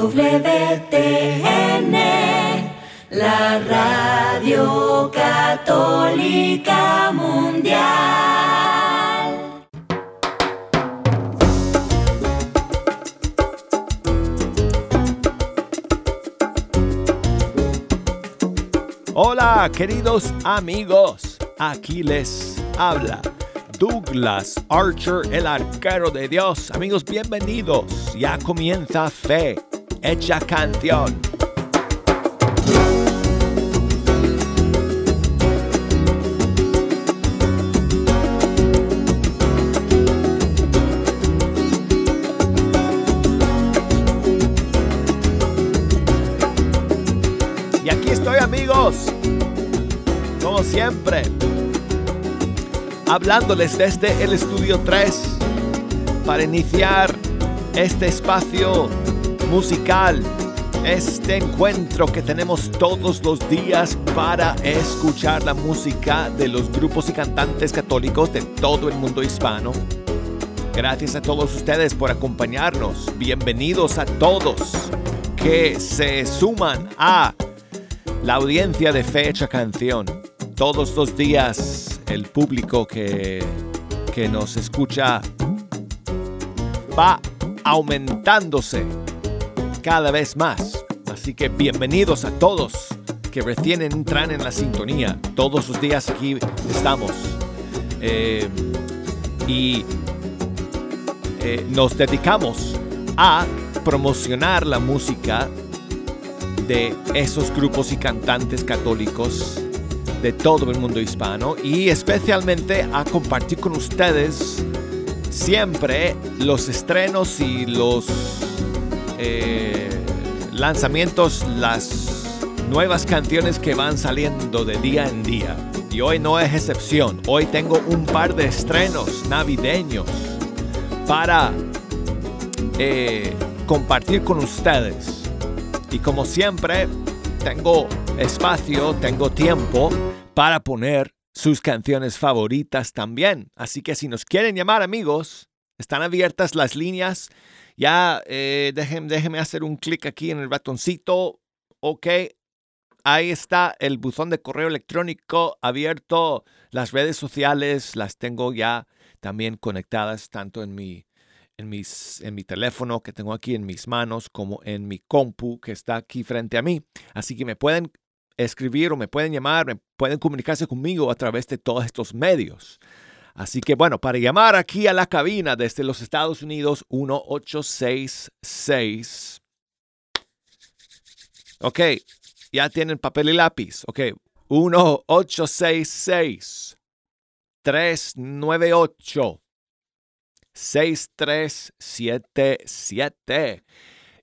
EWTN, la radio católica mundial. Hola, queridos amigos. Aquí les habla Douglas Archer, el arquero de Dios. Amigos, bienvenidos. Ya comienza Fe, hecha canción. Y aquí estoy amigos, como siempre, hablándoles desde el estudio 3 para iniciar este espacio musical, este encuentro que tenemos todos los días para escuchar la música de los grupos y cantantes católicos de todo el mundo hispano. Gracias a todos ustedes por acompañarnos. Bienvenidos a todos que se suman a la audiencia de Fecha Canción. Todos los días el público que, que nos escucha va aumentándose cada vez más. Así que bienvenidos a todos que recién entran en la sintonía. Todos los días aquí estamos. Eh, y eh, nos dedicamos a promocionar la música de esos grupos y cantantes católicos de todo el mundo hispano y especialmente a compartir con ustedes siempre los estrenos y los eh, lanzamientos, las nuevas canciones que van saliendo de día en día. Y hoy no es excepción. Hoy tengo un par de estrenos navideños para eh, compartir con ustedes. Y como siempre, tengo espacio, tengo tiempo para poner sus canciones favoritas también. Así que si nos quieren llamar amigos, están abiertas las líneas. Ya eh, déjenme, déjenme hacer un clic aquí en el ratoncito. Ok, ahí está el buzón de correo electrónico abierto. Las redes sociales las tengo ya también conectadas tanto en mi en, mis, en mi teléfono que tengo aquí en mis manos como en mi compu que está aquí frente a mí. Así que me pueden escribir o me pueden llamar, me pueden comunicarse conmigo a través de todos estos medios. Así que bueno, para llamar aquí a la cabina desde los Estados Unidos, 1866. Ok, ya tienen papel y lápiz. Ok, 1866 398 6377.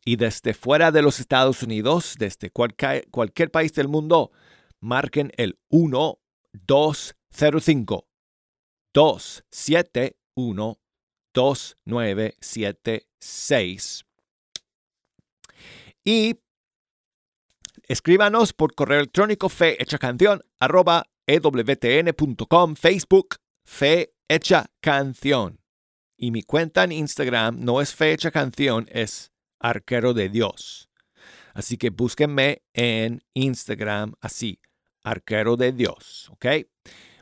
Y desde fuera de los Estados Unidos, desde cualquier, cualquier país del mundo, marquen el 1205 271 2976. Y escríbanos por correo electrónico fe hecha canción arroba ewtn.com, Facebook fe hecha canción. Y mi cuenta en Instagram no es fecha canción, es arquero de Dios. Así que búsquenme en Instagram así, arquero de Dios, ¿ok?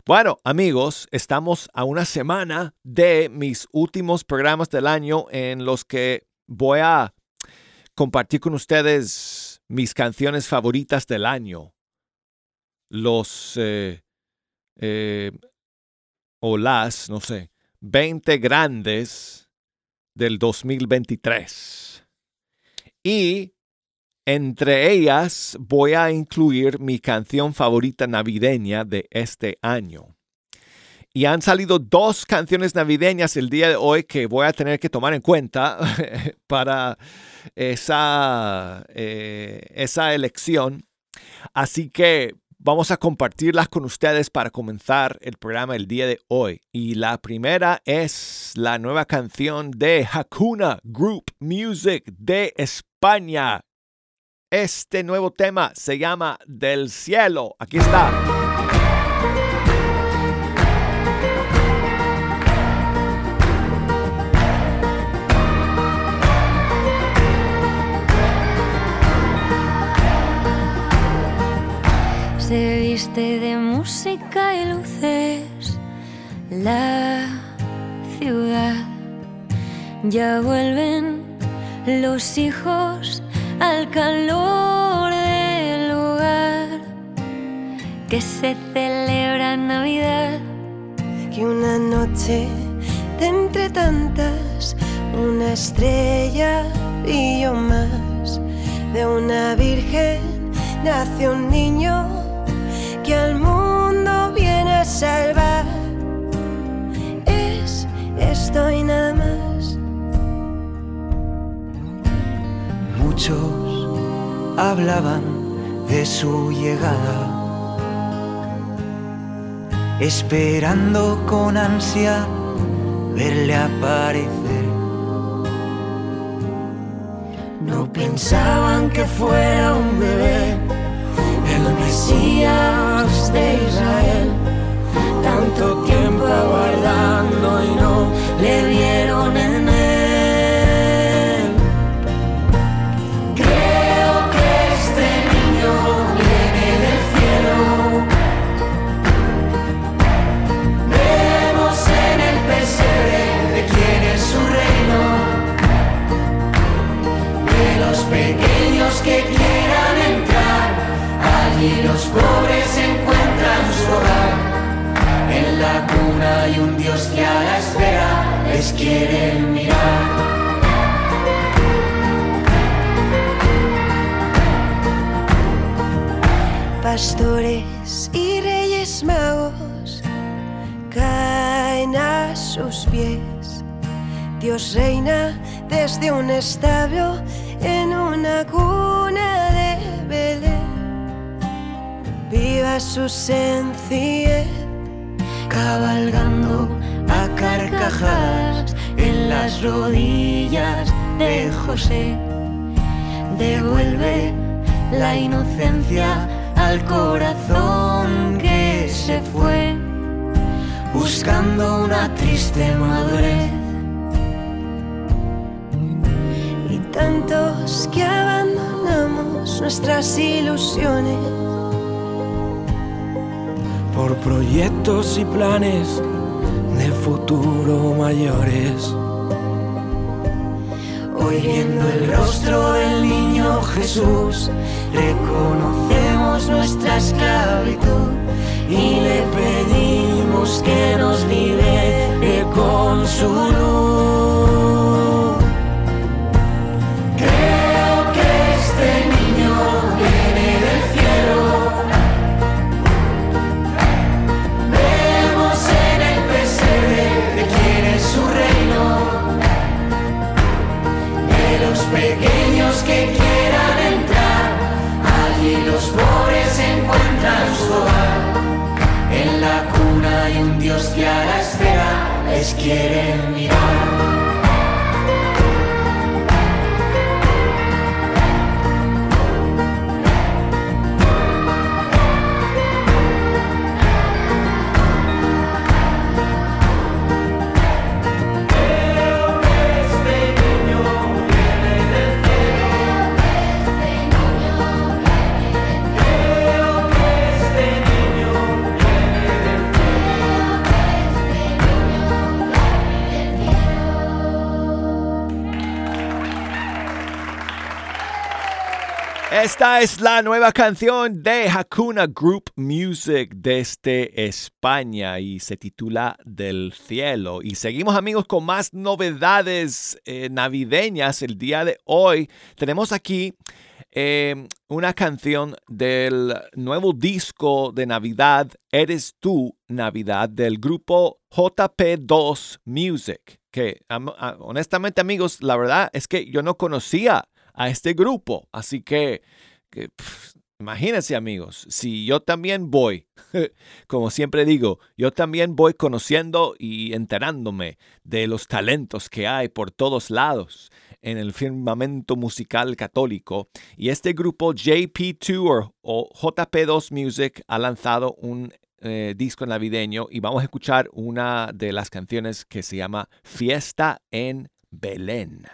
Bueno, amigos, estamos a una semana de mis últimos programas del año en los que voy a compartir con ustedes mis canciones favoritas del año. Los eh, eh, o las, no sé, 20 grandes del 2023. Y entre ellas voy a incluir mi canción favorita navideña de este año. Y han salido dos canciones navideñas el día de hoy que voy a tener que tomar en cuenta para esa, eh, esa elección. Así que Vamos a compartirlas con ustedes para comenzar el programa el día de hoy. Y la primera es la nueva canción de Hakuna Group Music de España. Este nuevo tema se llama Del cielo. Aquí está. se viste de música y luces la ciudad. Ya vuelven los hijos al calor del hogar que se celebra Navidad. Que una noche de entre tantas, una estrella yo más. De una virgen nace un niño que al mundo viene a salvar. Es esto y nada Muchos hablaban de su llegada, esperando con ansia verle aparecer. No pensaban que fuera un bebé, el Mesías de Israel. Tanto tiempo aguardando y no le vieron en pobres encuentran su hogar. En la cuna hay un Dios que a la espera les quiere mirar. Pastores y reyes magos caen a sus pies. Dios reina desde un establo en una cuna de Belén. Viva su sencillez, cabalgando a carcajadas en las rodillas de José. Devuelve la inocencia al corazón que se fue, buscando una triste madurez. y tantos que abandonamos nuestras ilusiones. Por proyectos y planes de futuro mayores. Hoy viendo el rostro del niño Jesús, reconocemos nuestra esclavitud y le pedimos que nos libere con su luz. Que quieran entrar, allí los pobres encuentran su hogar. En la cuna hay un Dios que a la espera les quiere mirar. Esta es la nueva canción de Hakuna Group Music desde España y se titula Del Cielo. Y seguimos amigos con más novedades eh, navideñas el día de hoy. Tenemos aquí eh, una canción del nuevo disco de Navidad, Eres tú Navidad, del grupo JP2 Music. Que am- a- honestamente amigos, la verdad es que yo no conocía a este grupo. Así que, que, imagínense amigos, si yo también voy, como siempre digo, yo también voy conociendo y enterándome de los talentos que hay por todos lados en el firmamento musical católico. Y este grupo JP2 o JP2 Music ha lanzado un eh, disco navideño y vamos a escuchar una de las canciones que se llama Fiesta en Belén.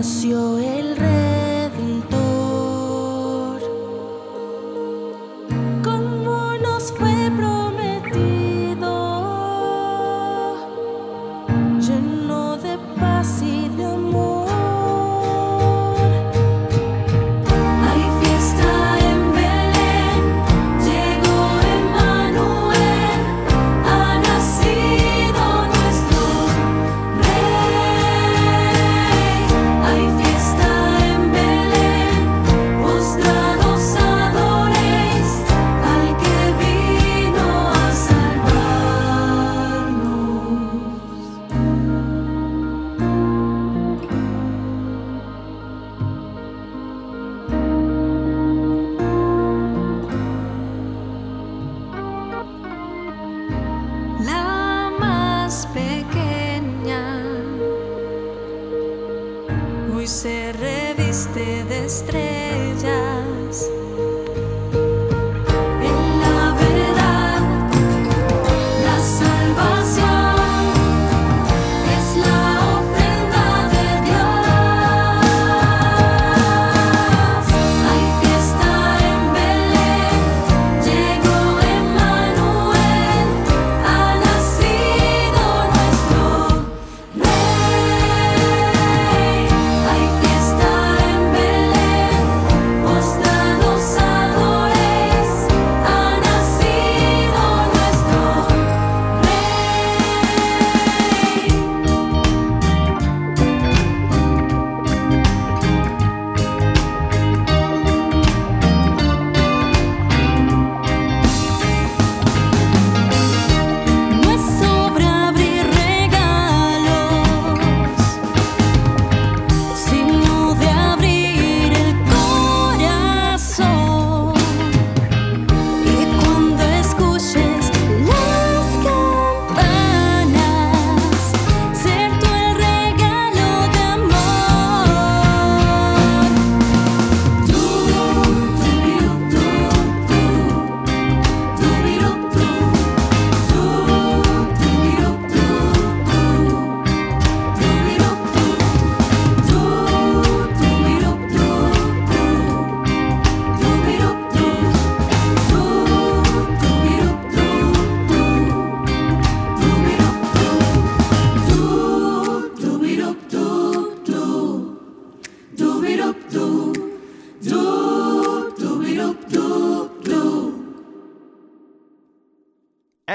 Nació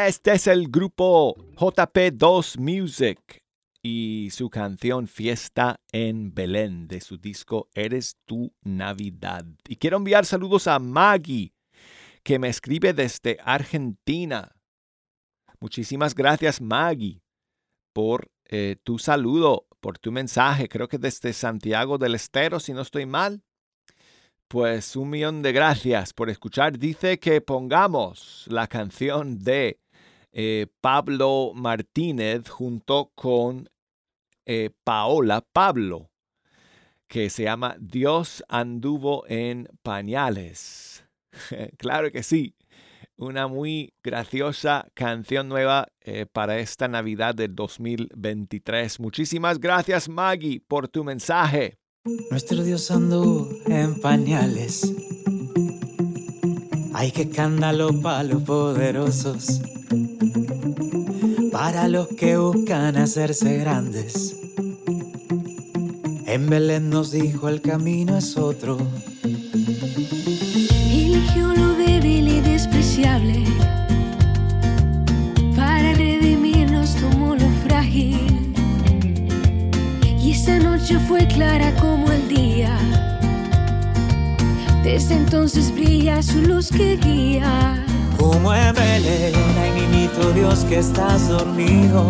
Este es el grupo JP2 Music y su canción Fiesta en Belén de su disco Eres tu Navidad. Y quiero enviar saludos a Maggie, que me escribe desde Argentina. Muchísimas gracias Maggie por eh, tu saludo, por tu mensaje. Creo que desde Santiago del Estero, si no estoy mal. Pues un millón de gracias por escuchar. Dice que pongamos la canción de eh, Pablo Martínez junto con eh, Paola Pablo, que se llama Dios anduvo en pañales. claro que sí, una muy graciosa canción nueva eh, para esta Navidad del 2023. Muchísimas gracias Maggie por tu mensaje. Nuestro Dios anduvo en pañales. Hay que escándalo para los poderosos para los que buscan hacerse grandes. En Belén nos dijo el camino es otro. Eligió lo débil y despreciable. Para redimirnos tomó lo frágil. Y esa noche fue clara como el día. Desde entonces brilla su luz que guía como en Belén, ay niñito Dios que estás dormido.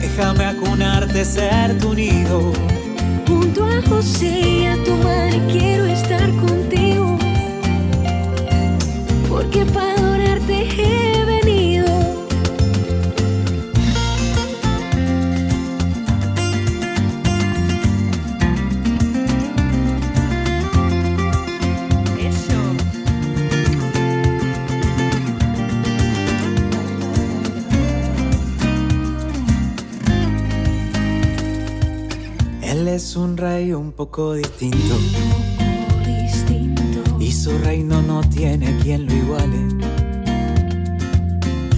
Déjame acunarte, ser tu nido. Junto a José y a tu madre quiero estar contigo. Porque para adorarte he venido. Es un rey un poco distinto. Y su reino no tiene quien lo iguale.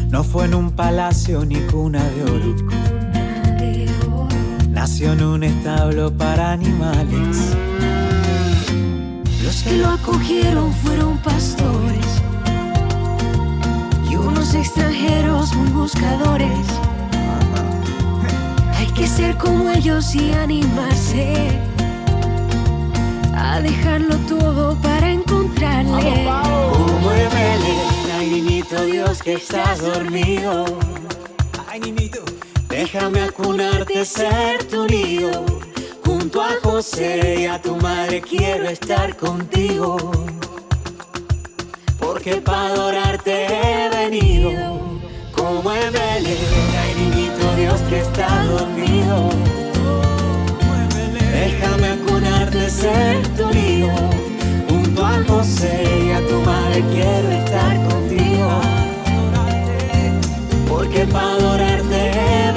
No fue en un palacio ni cuna de oro. Cuna de oro. Nació en un establo para animales. Los que lo acogieron fueron pastores y unos extranjeros muy buscadores. Que ser como ellos y animarse a dejarlo todo para encontrarle. Como Belén, ay niñito Dios que estás dormido. Ay niñito, déjame acunarte, ser tu nido. Junto a José y a tu madre quiero estar contigo. Porque para adorarte he venido. Como ay niñito Dios que está dormido. Déjame acunarte, ser tu. Junto a José y a tu madre quiero estar contigo. Porque para adorarte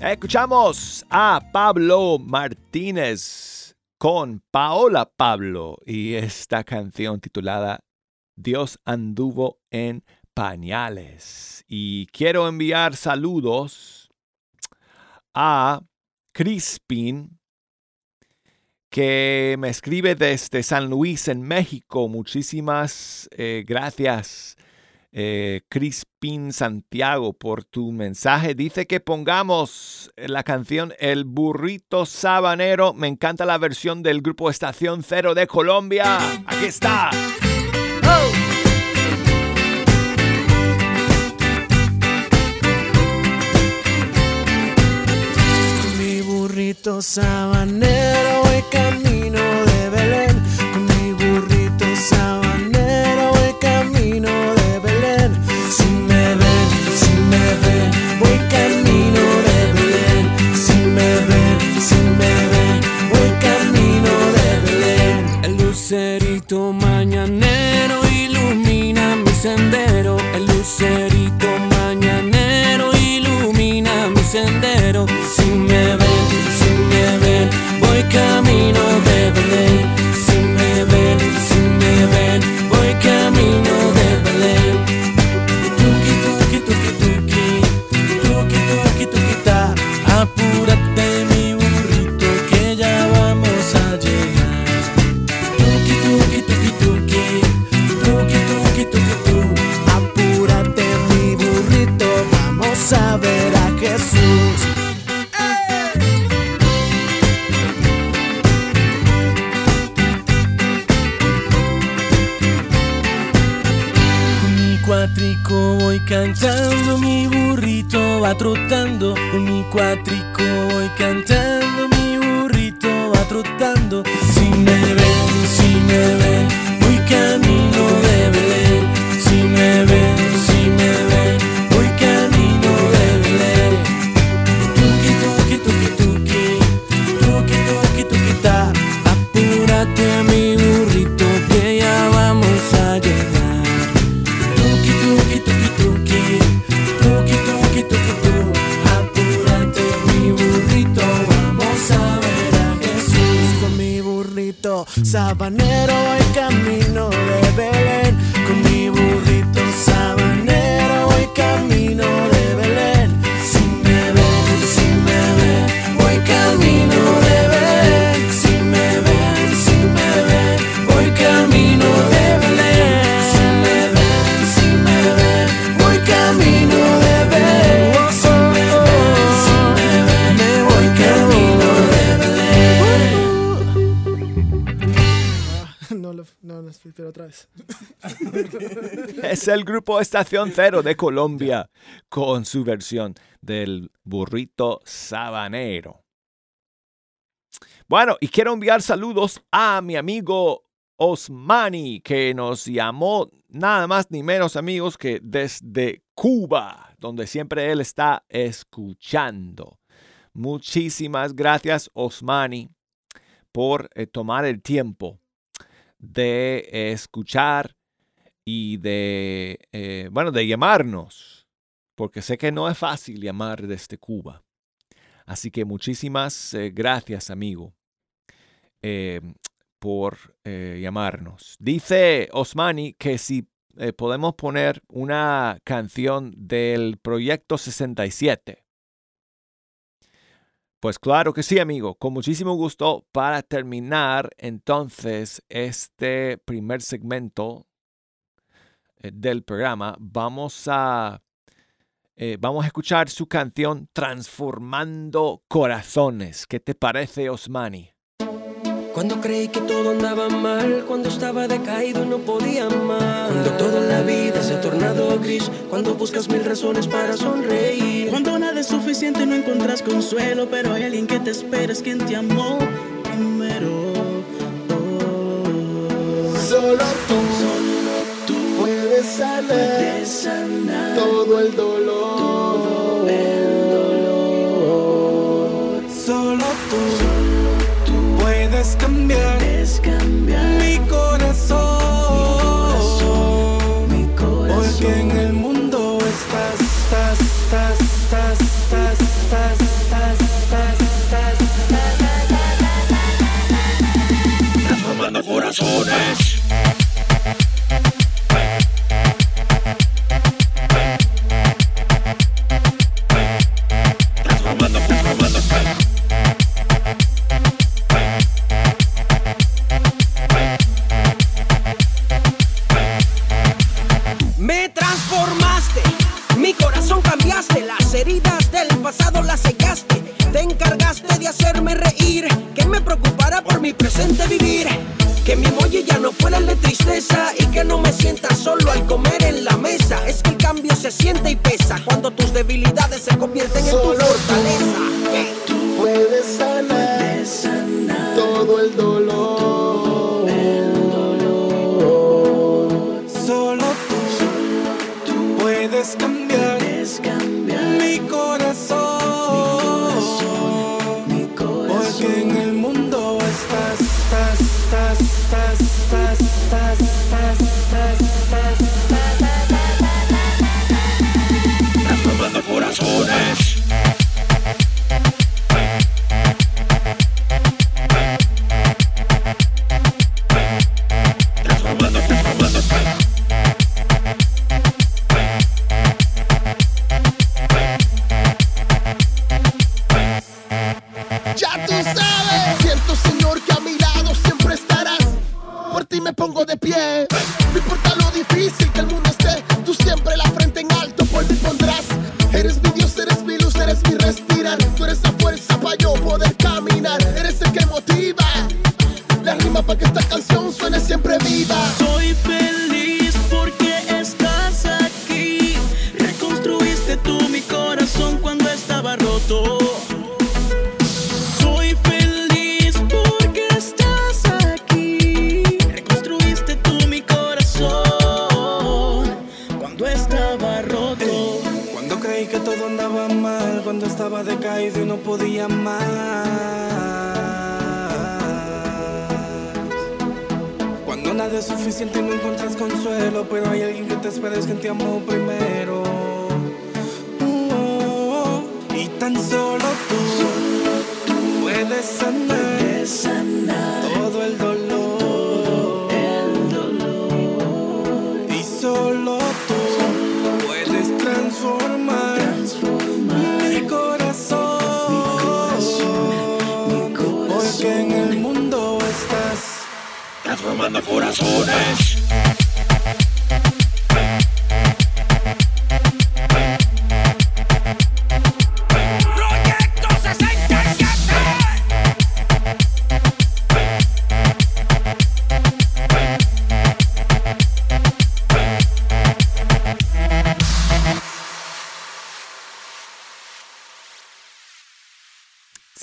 Escuchamos a Pablo Martínez con Paola Pablo y esta canción titulada Dios anduvo en pañales. Y quiero enviar saludos a Crispin que me escribe desde San Luis en México. Muchísimas eh, gracias eh, Crispin Santiago por tu mensaje. Dice que pongamos la canción El burrito sabanero. Me encanta la versión del grupo Estación Cero de Colombia. Aquí está. Mi burrito sabanero a ver a Jesús. Mi cuatrico voy cantando, mi burrito va trotando. Con mi cuatrico voy cantando, mi burrito va trotando. Si me ven, si me ven, el grupo Estación Cero de Colombia con su versión del burrito sabanero. Bueno, y quiero enviar saludos a mi amigo Osmani, que nos llamó nada más ni menos amigos que desde Cuba, donde siempre él está escuchando. Muchísimas gracias, Osmani, por eh, tomar el tiempo de escuchar y de, eh, bueno, de llamarnos, porque sé que no es fácil llamar desde Cuba. Así que muchísimas eh, gracias, amigo por eh, llamarnos. Dice Osmani que si podemos poner una canción del Proyecto 67. Pues claro que sí, amigo, con muchísimo gusto. Para terminar entonces este primer segmento del programa, vamos a, vamos a escuchar su canción Transformando Corazones. ¿Qué te parece, Osmani? Cuando creí que todo andaba mal, cuando estaba decaído y no podía más. Cuando toda la vida se ha tornado gris, cuando buscas mil razones para sonreír. Cuando nada es suficiente no encuentras consuelo, pero hay alguien que te espera, es quien te amó primero. Solo tú, Solo tú puedes sanar, todo el dolor. Todo el dolor. Solo tú puedes cambiar, cambiar mi corazón, mi corazón, porque en el mundo estás, estás, estás, estás, estás, estás, estás, estás, estás, transformando corazones.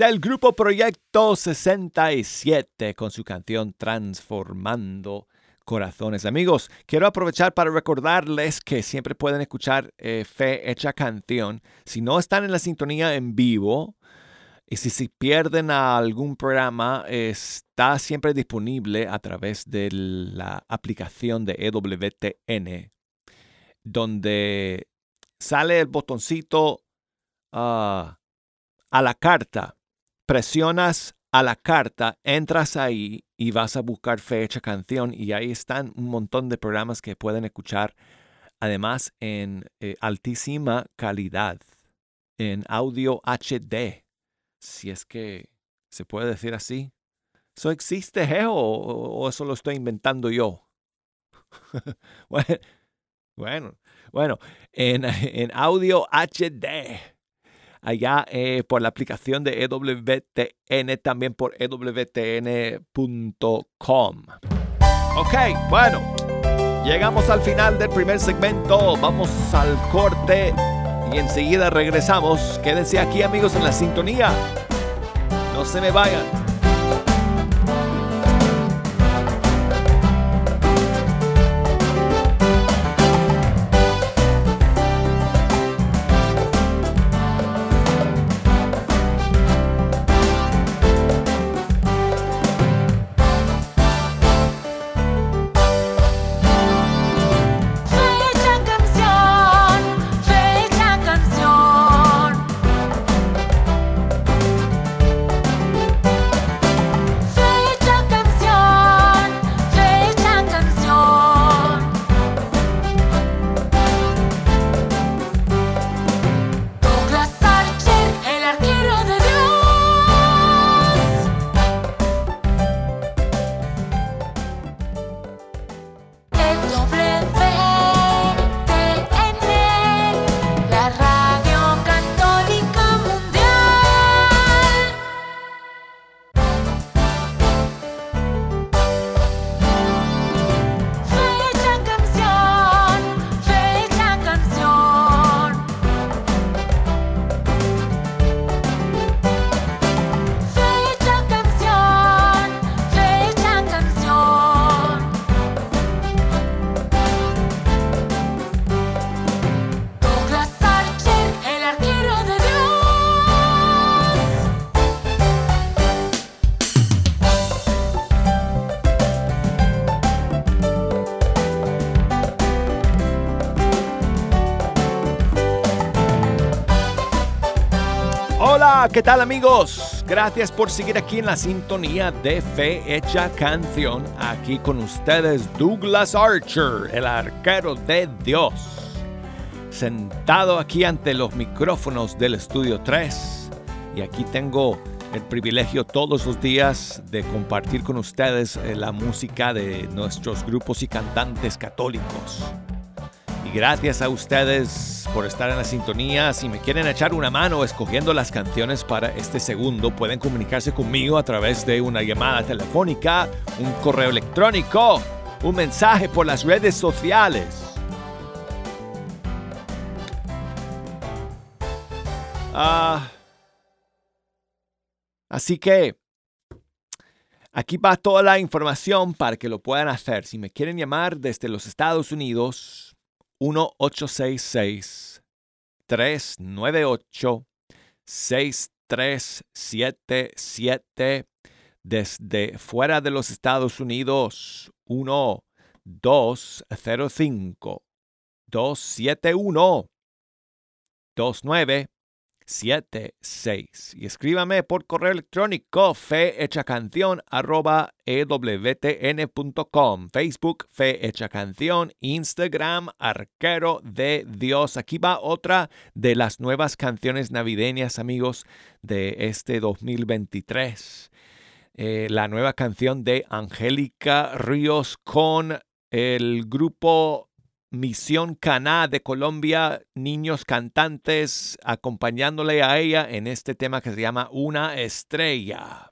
El grupo Proyecto 67 con su canción Transformando Corazones. Amigos, quiero aprovechar para recordarles que siempre pueden escuchar eh, Fe Hecha Canción. Si no están en la sintonía en vivo, y si se pierden algún programa, está siempre disponible a través de la aplicación de EWTN, donde sale el botoncito ah, a la carta presionas a la carta, entras ahí y vas a buscar fecha, canción y ahí están un montón de programas que pueden escuchar además en eh, altísima calidad, en audio HD, si es que se puede decir así. ¿Eso existe, ¿eh? o, eso lo estoy inventando yo? bueno, bueno, en, en audio HD allá eh, por la aplicación de EWTN, también por EWTN.com. Ok, bueno, llegamos al final del primer segmento, vamos al corte y enseguida regresamos. Quédense aquí amigos en la sintonía, no se me vayan. ¿Qué tal amigos? Gracias por seguir aquí en la sintonía de Fe Hecha Canción. Aquí con ustedes Douglas Archer, el arquero de Dios. Sentado aquí ante los micrófonos del Estudio 3. Y aquí tengo el privilegio todos los días de compartir con ustedes eh, la música de nuestros grupos y cantantes católicos. Gracias a ustedes por estar en la sintonía. Si me quieren echar una mano escogiendo las canciones para este segundo, pueden comunicarse conmigo a través de una llamada telefónica, un correo electrónico, un mensaje por las redes sociales. Ah, así que aquí va toda la información para que lo puedan hacer. Si me quieren llamar desde los Estados Unidos, 1-866-398-6377 desde fuera de los Estados Unidos 1-205 271 29 76 y escríbame por correo electrónico ewtn.com Facebook Fe Canción Instagram Arquero de Dios. Aquí va otra de las nuevas canciones navideñas amigos de este 2023 eh, la nueva canción de Angélica Ríos con el grupo Misión Caná de Colombia, niños cantantes acompañándole a ella en este tema que se llama Una estrella.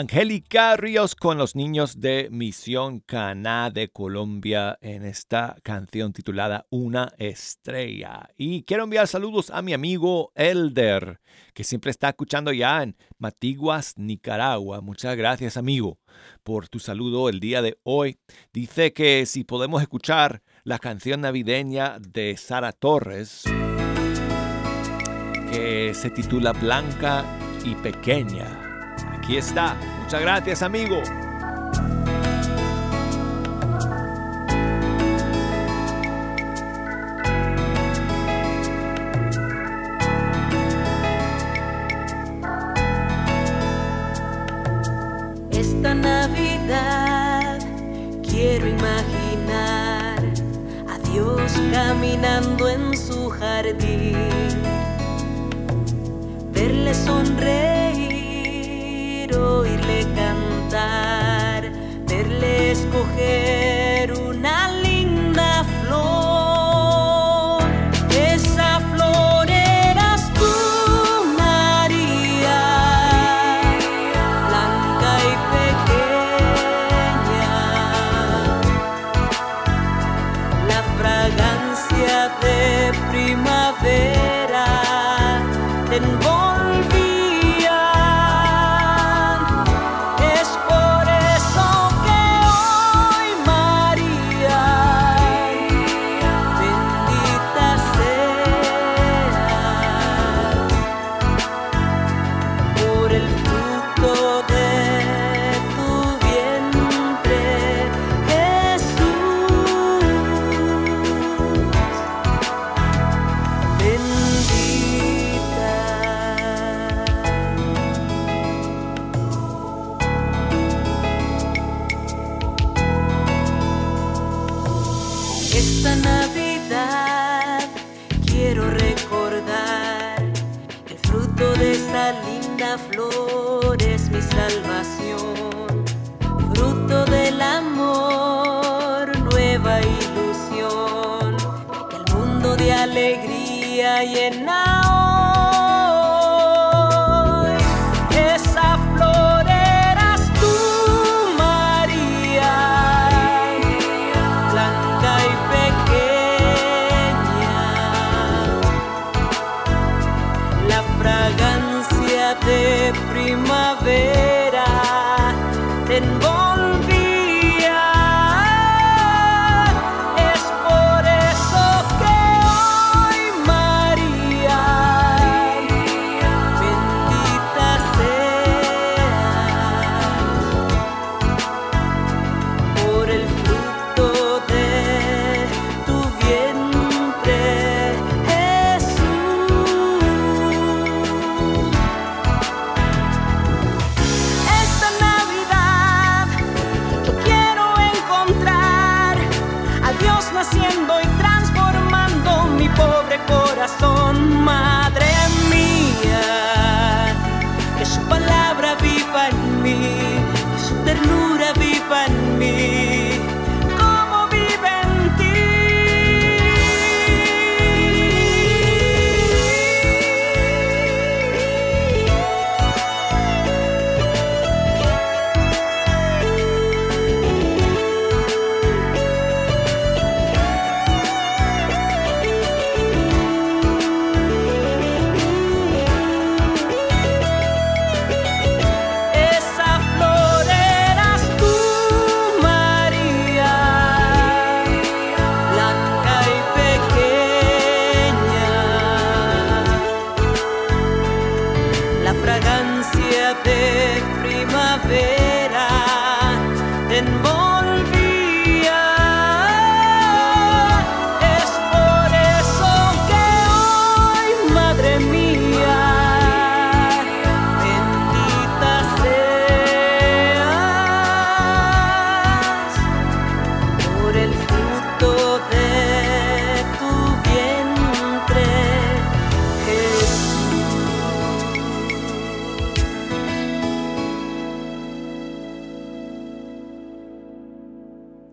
Angélica Ríos con los niños de Misión Caná de Colombia en esta canción titulada Una estrella. Y quiero enviar saludos a mi amigo Elder, que siempre está escuchando ya en Matiguas, Nicaragua. Muchas gracias, amigo, por tu saludo el día de hoy. Dice que si podemos escuchar la canción navideña de Sara Torres, que se titula Blanca y Pequeña. Aquí está. Muchas gracias, amigo. Esta Navidad quiero imaginar a Dios caminando en su jardín, verle sonreír oírle cantar, verle escoger una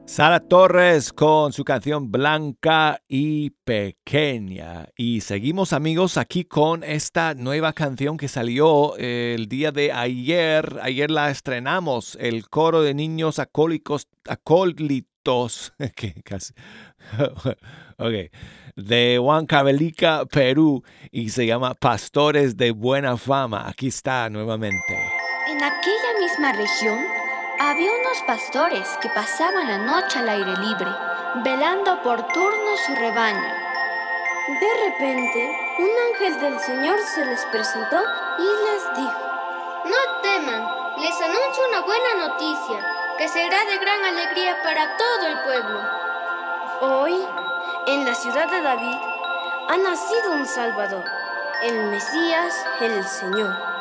Sara Torres con su canción Blanca y Pequeña. Y seguimos amigos aquí con esta nueva canción que salió eh, el día de ayer. Ayer la estrenamos, el coro de niños acólicos, acólitos, de Huancavelica, Perú, y se llama Pastores de Buena Fama. Aquí está nuevamente. En aquella misma región había unos pastores que pasaban la noche al aire libre, velando por turno su rebaño. De repente, un ángel del Señor se les presentó y les dijo, No teman, les anuncio una buena noticia, que será de gran alegría para todo el pueblo. Hoy, en la ciudad de David, ha nacido un Salvador, el Mesías, el Señor.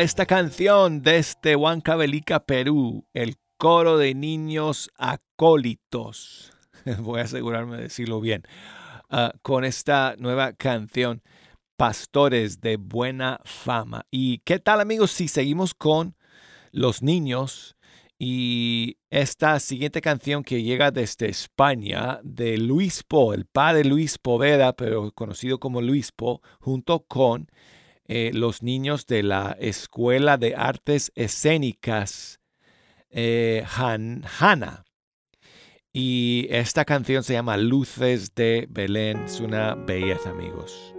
Esta canción desde Huancavelica, Perú, el coro de niños acólitos. Voy a asegurarme de decirlo bien. Ah, con esta nueva canción, Pastores de Buena Fama. ¿Y qué tal amigos si seguimos con los niños? Y esta siguiente canción que llega desde España, de Luis Po, el padre Luis Poveda, pero conocido como Luis Po, junto con eh, los niños de la Escuela de Artes Escénicas eh. Y esta canción se llama Luces de Belén. Es una belleza, amigos.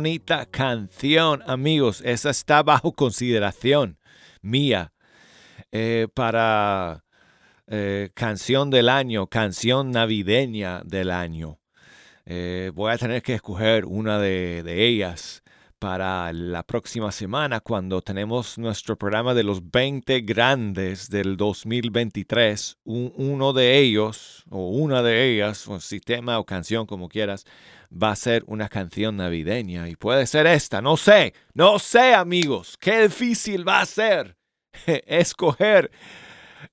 Bonita canción, amigos. Esa está bajo consideración mía eh, para eh, canción del año, canción navideña del año. Eh, voy a tener que escoger una de, ellas para la próxima semana cuando tenemos nuestro programa de los 20 grandes del 2023. uno de ellos o una de ellas, o sistema o canción como quieras, va a ser una canción navideña y puede ser esta, no sé, no sé amigos, qué difícil va a ser escoger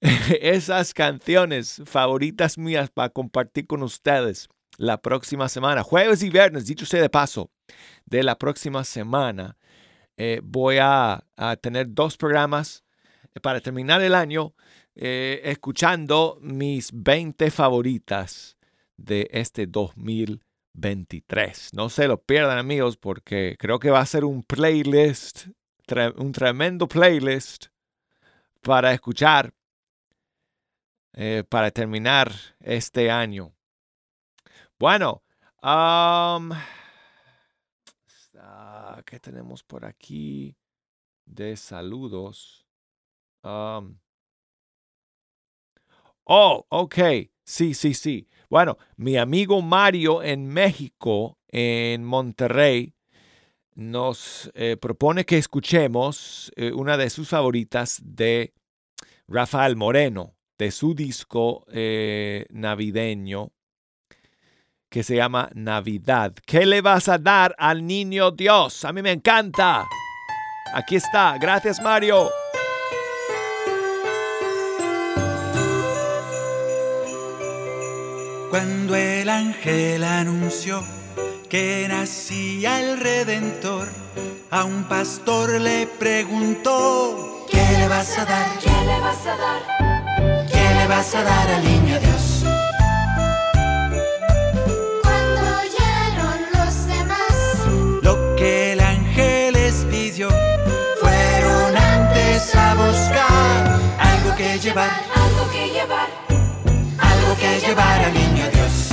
esas canciones favoritas mías para compartir con ustedes la próxima semana, jueves y viernes, dicho sea de paso de la próxima semana, eh, voy a, tener dos programas para terminar el año eh, escuchando mis 20 favoritas de este 2023. No se lo pierdan amigos porque creo que va a ser un playlist, un tremendo playlist para escuchar para terminar este año. Bueno, um, ¿Qué tenemos por aquí de saludos? oh, ok. Sí, sí, sí. Bueno, mi amigo Mario en México, en Monterrey, nos eh, propone que escuchemos eh, una de sus favoritas de Rafael Moreno, de su disco eh, navideño que se llama Navidad. ¿Qué le vas a dar al niño Dios? A mí me encanta. Aquí está. Gracias, Mario. Cuando el ángel anunció que nacía el Redentor, a un pastor le preguntó, ¿qué le vas a dar? ¿Qué le vas a dar? ¿Qué le vas a dar al niño Dios? llevar, algo que llevar, algo que llevar al niño Dios.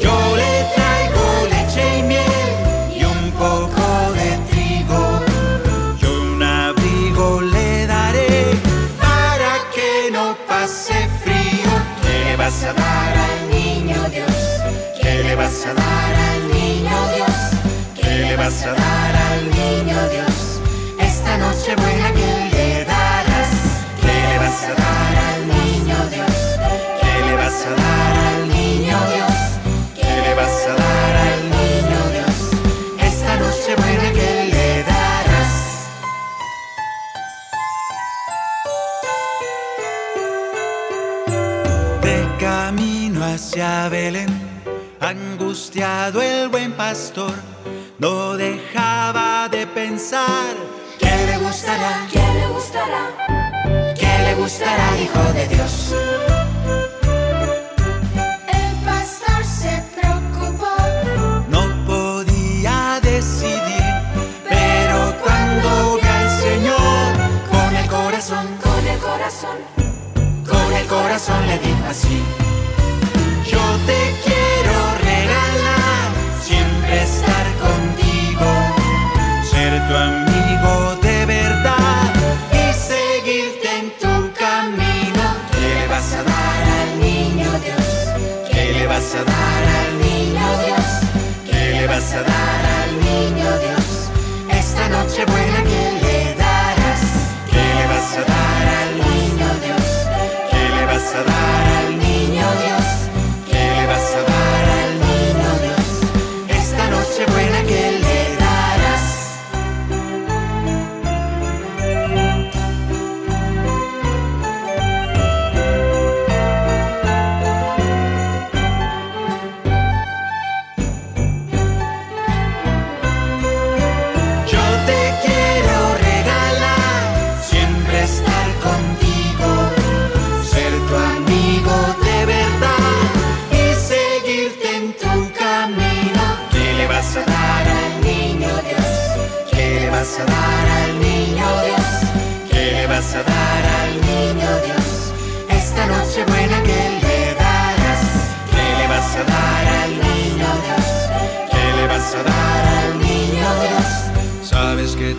Yo le traigo leche y miel y un poco de trigo. Yo un abrigo le daré para que no pase frío. ¿Qué le vas a dar al niño Dios? ¿Qué le vas a dar al niño Dios? ¿Qué le vas a dar al niño Dios? Esta noche buena que hacia Belén, angustiado el buen pastor, no dejaba de pensar. ¿Qué le gustará? ¿Qué le gustará? gustará, Hijo de Dios. El pastor se preocupó. No podía decidir, pero cuando ve al Señor con el corazón, con el corazón, con el corazón le dijo así. Dar al niño Dios? ¿Qué le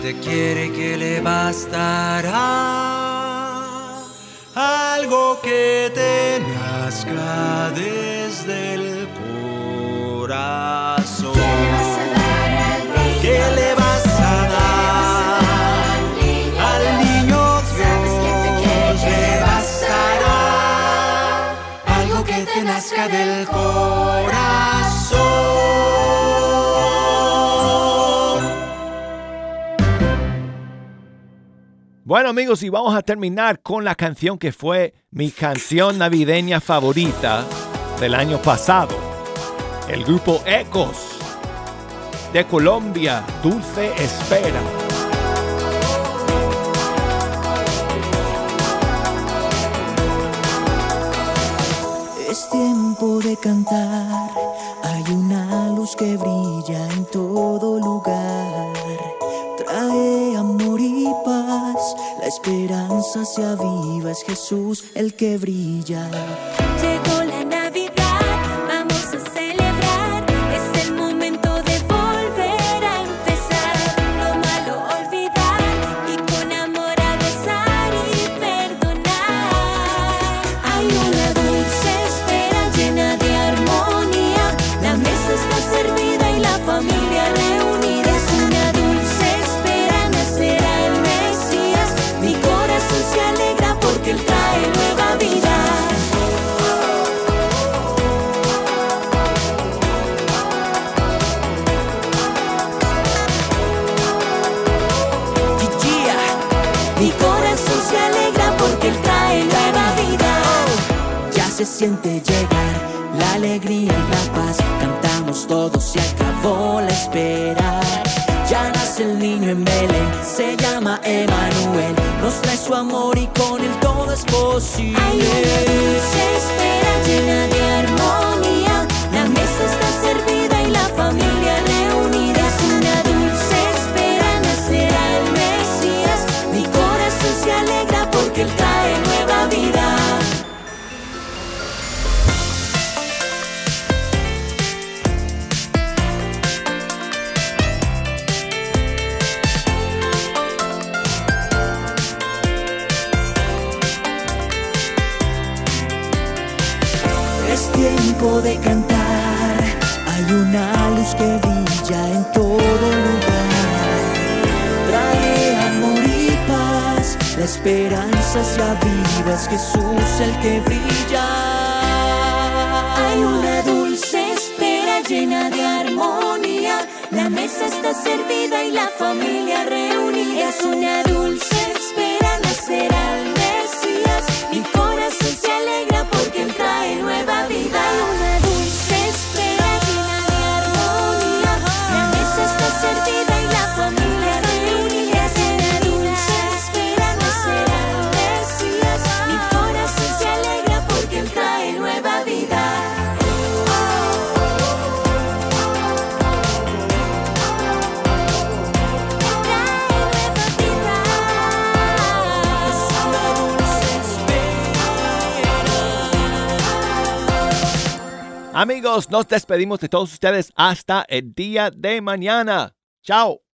te quiere que le bastará algo que te nazca desde el corazón. ¿Qué le vas a dar al niño Dios? Le bastará algo que te nazca del corazón. Bueno amigos, y vamos a terminar con la canción que fue mi canción navideña favorita del año pasado. El grupo Ecos de Colombia, Dulce Espera. Es tiempo de cantar, hay una luz que brilla en todo lugar. Esperanza se aviva, es Jesús el que brilla. Siente llegar la alegría y la paz. Cantamos todos, se acabó la espera. Ya nace el niño en Belén, se llama Emanuel. Nos trae su amor y con él todo es posible. Hay una dulce espera llena de paz, la esperanza se aviva, es Jesús el que brilla. Hay una dulce espera llena de armonía. La mesa está servida Amigos, nos despedimos de todos ustedes hasta el día de mañana. Chao.